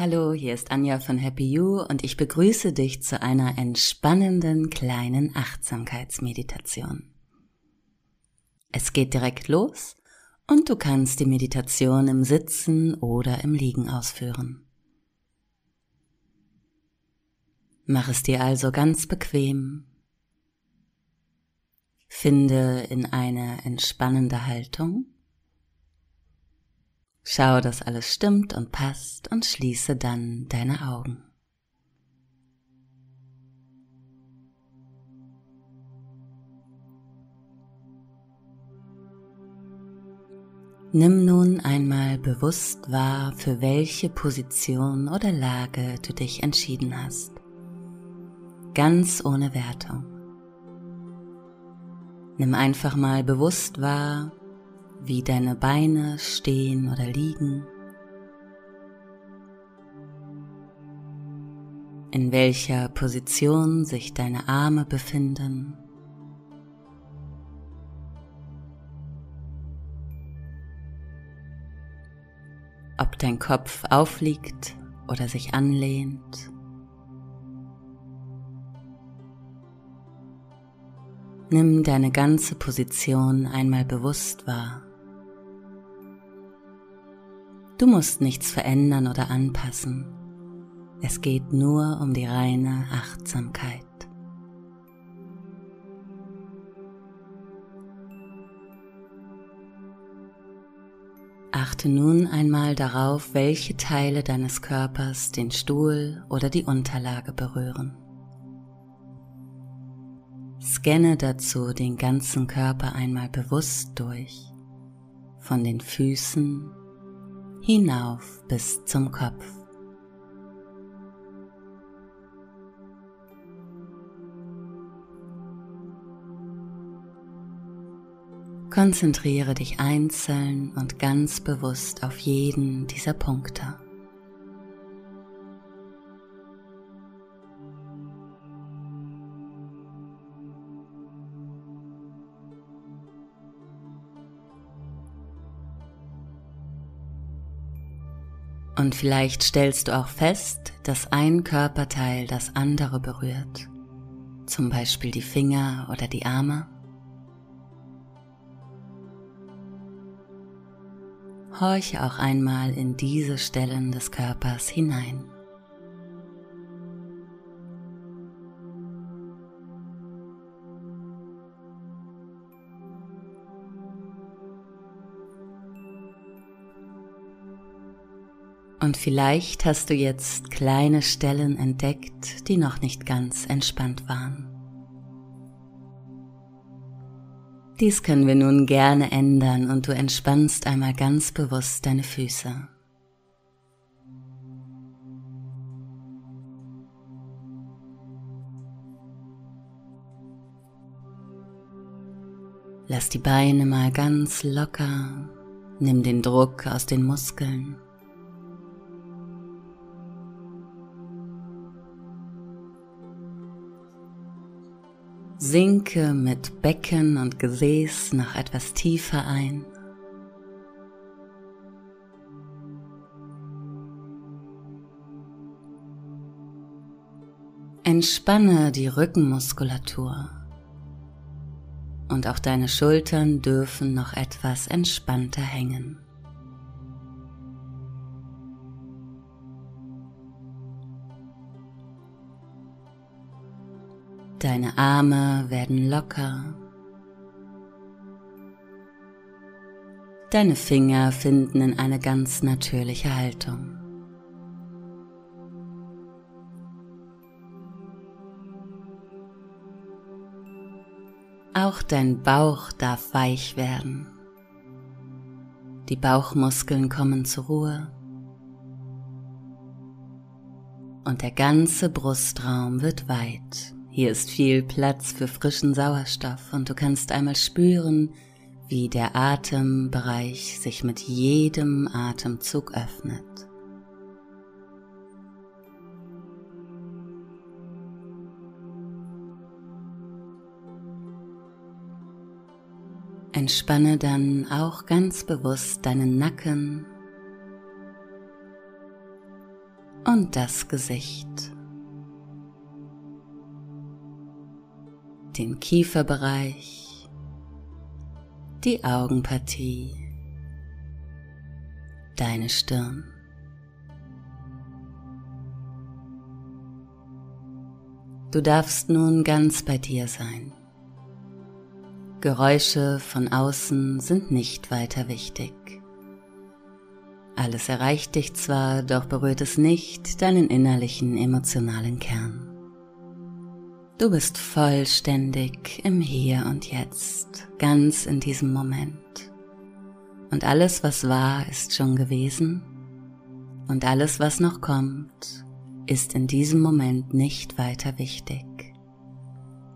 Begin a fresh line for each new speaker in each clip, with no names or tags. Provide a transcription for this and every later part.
Hallo, hier ist Anja von Happy You und ich begrüße dich zu einer entspannenden kleinen Achtsamkeitsmeditation. Es geht direkt los und du kannst die Meditation im Sitzen oder im Liegen ausführen. Mach es dir also ganz bequem. Finde in eine entspannende Haltung Schau, dass alles stimmt und passt und schließe dann deine Augen. Nimm nun einmal bewusst wahr, für welche Position oder Lage du dich entschieden hast. Ganz ohne Wertung. Nimm einfach mal bewusst wahr, wie deine Beine stehen oder liegen, in welcher Position sich deine Arme befinden. Ob dein Kopf aufliegt oder sich anlehnt. Nimm deine ganze Position einmal bewusst wahr. Du musst nichts verändern oder anpassen. Es geht nur um die reine Achtsamkeit. Achte nun einmal darauf, welche Teile deines Körpers den Stuhl oder die Unterlage berühren. Scanne dazu den ganzen Körper einmal bewusst durch, von den Füßen hinauf bis zum Kopf. Konzentriere dich einzeln und ganz bewusst auf jeden dieser Punkte. Und vielleicht stellst du auch fest, dass ein Körperteil das andere berührt, zum Beispiel die Finger oder die Arme. Horche auch einmal in diese Stellen des Körpers hinein. Und vielleicht hast du jetzt kleine Stellen entdeckt, die noch nicht ganz entspannt waren. Dies können wir nun gerne ändern und du entspannst einmal ganz bewusst deine Füße. Lass die Beine mal ganz locker, nimm den Druck aus den Muskeln. Sinke mit Becken und Gesäß noch etwas tiefer ein. Entspanne die Rückenmuskulatur und auch deine Schultern dürfen noch etwas entspannter hängen. Deine Arme werden locker. Deine Finger finden in eine ganz natürliche Haltung. Auch dein Bauch darf weich werden. Die Bauchmuskeln kommen zur Ruhe. Und der ganze Brustraum wird weit. Hier ist viel Platz für frischen Sauerstoff und du kannst einmal spüren, wie der Atembereich sich mit jedem Atemzug öffnet. Entspanne dann auch ganz bewusst deinen Nacken und das Gesicht. Den Kieferbereich, die Augenpartie, deine Stirn. Du darfst nun ganz bei dir sein. Geräusche von außen sind nicht weiter wichtig. Alles erreicht dich zwar, doch berührt es nicht deinen innerlichen emotionalen Kern. Du bist vollständig im Hier und Jetzt, ganz in diesem Moment. Und alles, was war, ist schon gewesen. Und alles, was noch kommt, ist in diesem Moment nicht weiter wichtig.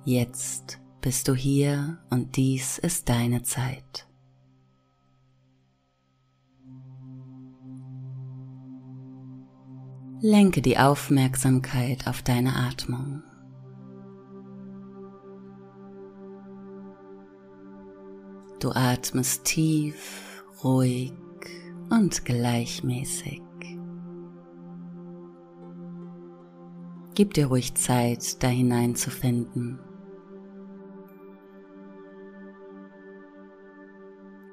Jetzt bist du hier und dies ist deine Zeit. Lenke die Aufmerksamkeit auf deine Atmung. Du atmest tief, ruhig und gleichmäßig. Gib dir ruhig Zeit, da hineinzufinden.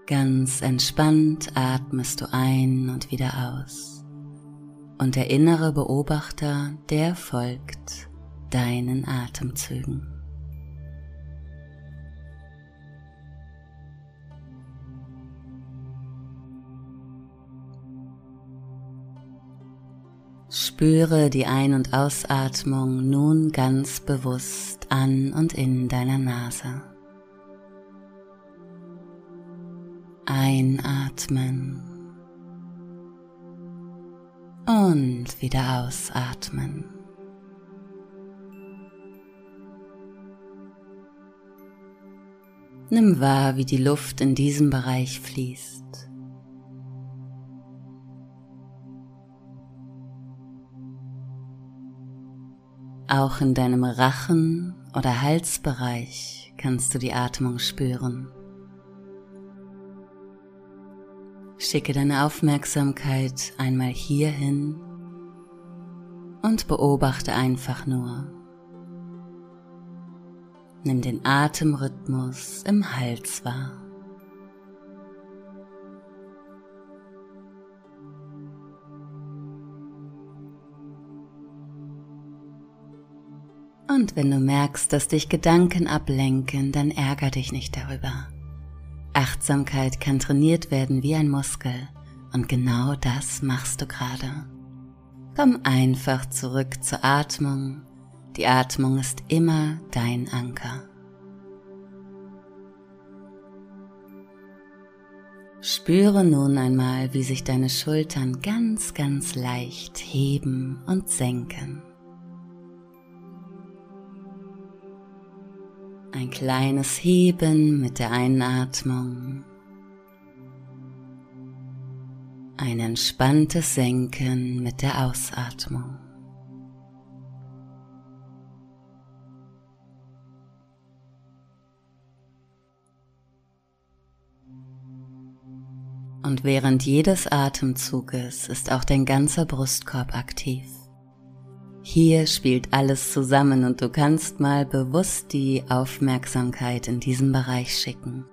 Ganz entspannt atmest du ein und wieder aus und der innere Beobachter, der folgt deinen Atemzügen. Spüre die Ein- und Ausatmung nun ganz bewusst an und in deiner Nase. Einatmen und wieder ausatmen. Nimm wahr, wie die Luft in diesem Bereich fließt. Auch in deinem Rachen- oder Halsbereich kannst du die Atmung spüren. Schicke deine Aufmerksamkeit einmal hierhin und beobachte einfach nur. Nimm den Atemrhythmus im Hals wahr. Und wenn du merkst, dass dich Gedanken ablenken, dann ärger dich nicht darüber. Achtsamkeit kann trainiert werden wie ein Muskel und genau das machst du gerade. Komm einfach zurück zur Atmung. Die Atmung ist immer dein Anker. Spüre nun einmal, wie sich deine Schultern ganz, ganz leicht heben und senken. Ein kleines Heben mit der Einatmung. Ein entspanntes Senken mit der Ausatmung. Und während jedes Atemzuges ist auch dein ganzer Brustkorb aktiv. Hier spielt alles zusammen und du kannst mal bewusst die Aufmerksamkeit in diesen Bereich schicken.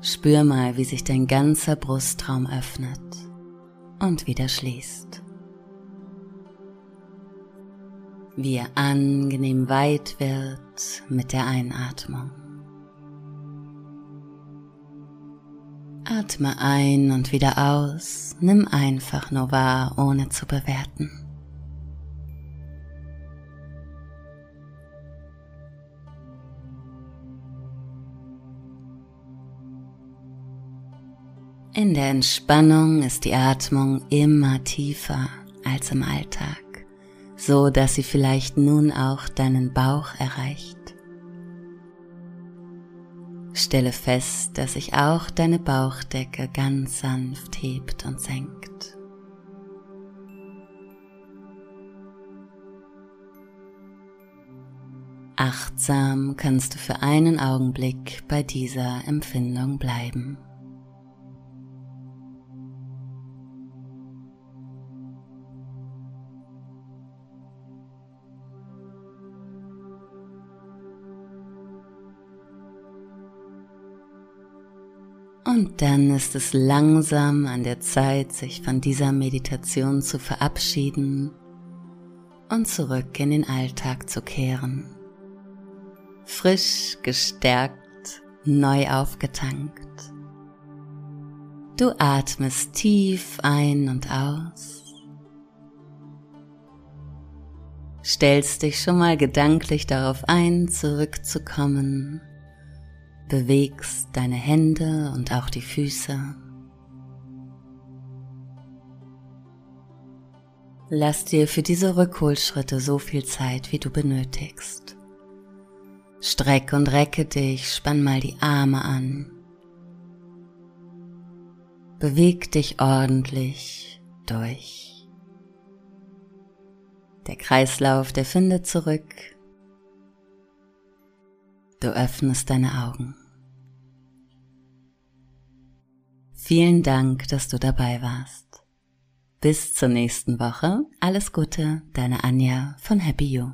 Spür mal, wie sich dein ganzer Brustraum öffnet und wieder schließt. Wie er angenehm weit wird mit der Einatmung. Atme ein und wieder aus, nimm einfach nur wahr, ohne zu bewerten. In der Entspannung ist die Atmung immer tiefer als im Alltag, so dass sie vielleicht nun auch deinen Bauch erreicht. Stelle fest, dass sich auch deine Bauchdecke ganz sanft hebt und senkt. Achtsam kannst du für einen Augenblick bei dieser Empfindung bleiben. Und dann ist es langsam an der Zeit, sich von dieser Meditation zu verabschieden und zurück in den Alltag zu kehren. Frisch, gestärkt, neu aufgetankt. Du atmest tief ein und aus. Stellst dich schon mal gedanklich darauf ein, zurückzukommen. Bewegst deine Hände und auch die Füße. Lass dir für diese Rückholschritte so viel Zeit, wie du benötigst. Streck und recke dich, spann mal die Arme an. Beweg dich ordentlich durch. Der Kreislauf, der findet zurück. Du öffnest deine Augen. Vielen Dank, dass du dabei warst. Bis zur nächsten Woche. Alles Gute, deine Anja von Happy You.